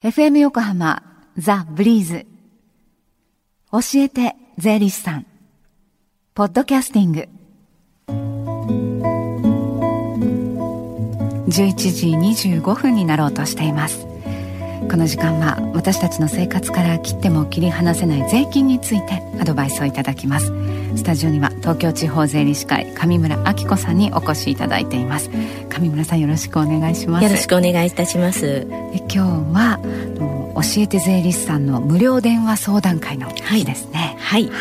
FM 横浜ザ・ブリーズ。教えて税理士さん。ポッドキャスティング。11時25分になろうとしています。この時間は私たちの生活から切っても切り離せない税金についてアドバイスをいただきます。スタジオには東京地方税理士会上村明子さんにお越しいただいています。上村さんよろしくお願いします。よろしくお願いいたします。今日は教えて税理士さんの無料電話相談会の日ですね。はい、はい、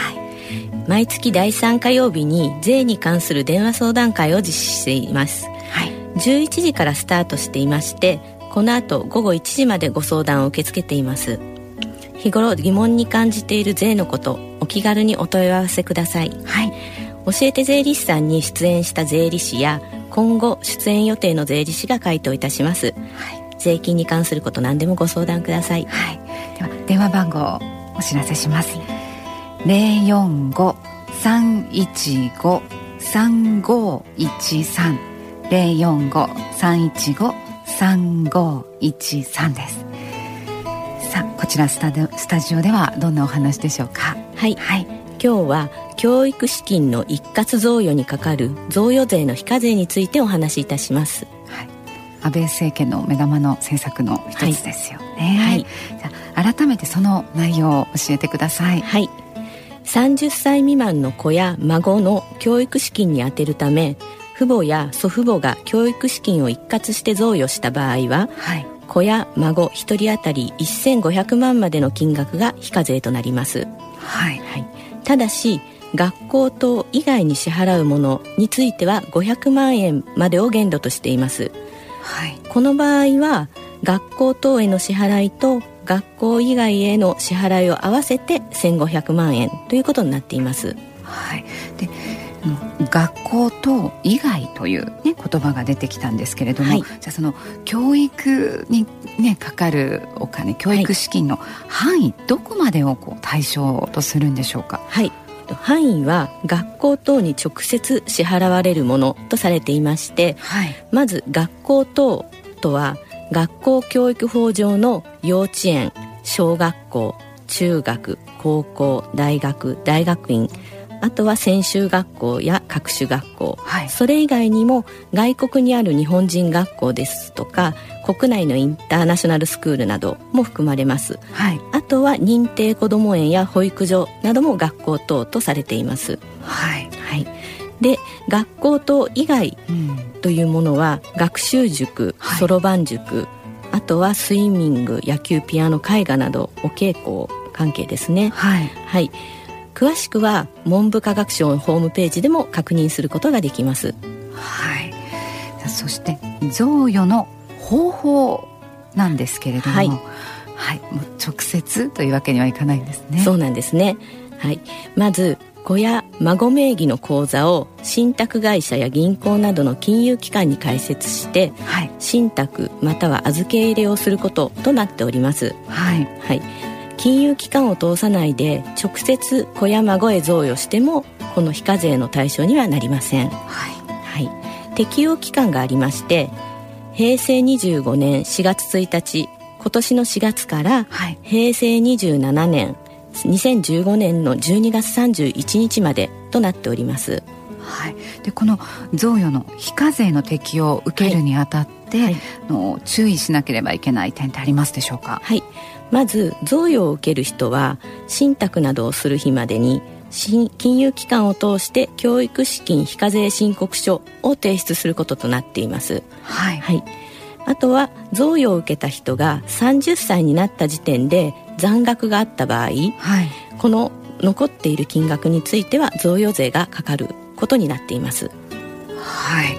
毎月第3火曜日に税に関する電話相談会を実施しています。はい。11時からスタートしていましてこの後午後1時までご相談を受け付けています。日頃疑問に感じている税のことお気軽にお問い合わせください、はい、教えて税理士さんに出演した税理士や今後出演予定の税理士が回答いたします、はい、税金に関すること何でもご相談ください、はい、では電話番号をお知らせします。045-315-3513 045-315 3513です。さあこちらスタスタジオではどんなお話でしょうか？はい、はい、今日は教育資金の一括贈与にかかる贈与税の非課税についてお話しいたします、はい、安倍政権の目玉の政策の一つですよね、はい、じゃ改めてその内容を教えてください。はい。30歳未満の子や孫の教育資金に充てるため父母や祖父母が教育資金を一括して贈与した場合は、はい、子や孫1人当たり1500万までの金額が非課税となります、はい、はい、ただし学校等以外に支払うものについては500万円までを限度としています、はい、この場合は学校等への支払いと学校以外への支払いを合わせて1500万円ということになっています。はい、で学校と以外という、ね、言葉が出てきたんですけれども、はい、じゃあその教育に、ね、かかるお金教育資金の範囲、はい、どこまでをこう対象とするんでしょうか？はい。範囲は学校等に直接支払われるものとされていまして、はい、まず学校等とは学校教育法上の幼稚園小学校中学高校大学大学院あとは専修学校や各種学校、はい、それ以外にも外国にある日本人学校ですとか国内のインターナショナルスクールなども含まれます、はい、あとは認定こども園や保育所なども学校等とされています。はい、はい、で学校等以外というものは、学習塾そろばん塾あとはスイミング野球ピアノ絵画などお稽古関係ですね。はい、はい詳しくは文部科学省のホームページでも確認することができます。はい。そして贈与の方法なんですけれども、はい、はい、もう直接というわけにはいかないんですね。そうなんですね。はい。まず子や孫名義の口座を信託会社や銀行などの金融機関に開設して、はい、信託または預け入れをすることとなっております。はい、はい金融機関を通さないで直接子や孫へ贈与してもこの非課税の対象にはなりません、はい。はい、適用期間がありまして平成25年4月1日今年の4月から平成27年2015年の12月31日までとなっております。はい、でこの贈与の非課税の適用を受けるにあたって、はい、の注意しなければいけない点ってありますでしょうか？はいまず贈与を受ける人は信託などをする日までに金融機関を通して教育資金非課税申告書を提出することとなっています。はい、はい、あとは贈与を受けた人が30歳になった時点で残額があった場合、はい、この残っている金額については贈与税がかかることになっています。はい、はい、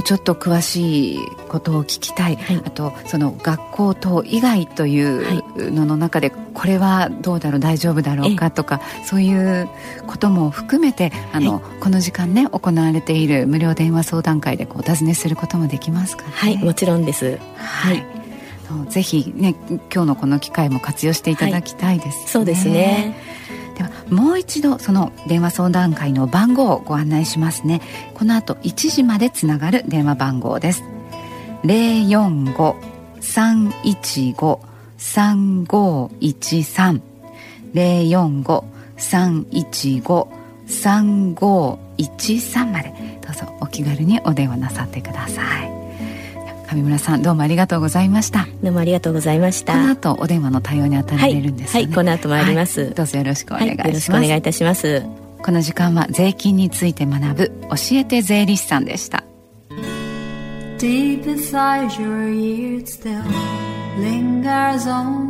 うちょっと詳しいことを聞きたい、はい、あとその学校等以外というのの中でこれはどうだろう大丈夫だろうかとかそういうことも含めてあの、はい、この時間ね行われている無料電話相談会でこうお尋ねすることもできますか、ね、はいもちろんです。はい。ぜひね今日のこの機会も活用していただきたいです、ね、そうですねもう一度その電話相談会の番号をご案内しますね。この後1時までつながる電話番号です。045-3513 045-315-3513まで。どうぞお気軽にお電話なさってください。上村さんどうもありがとうございました。どうもありがとうございました。この後お電話の対応に当たられるんですね、はい、はい、この後参ります、はい、どうぞよろしくお願いします、はい、よろしくお願いいたします。この時間は税金について学ぶ教えて税理士さんでした。Deep inside your ears still lingers on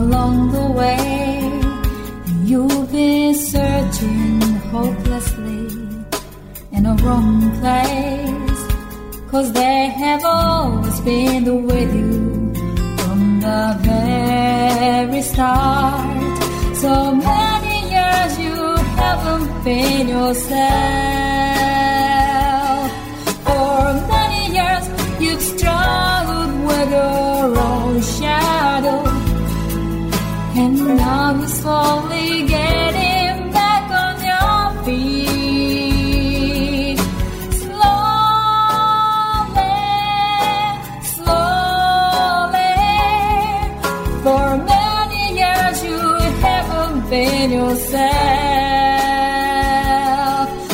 along the way. You've been searching hopelessly in a wrong place. Cause they have always been with you from the very start. So many years you haven't been yourself. Yourself.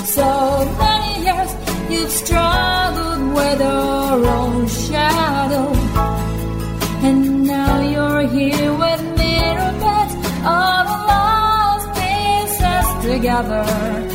So many years you've struggled with your own shadow. And now you're here with mirror bits of lost pieces together.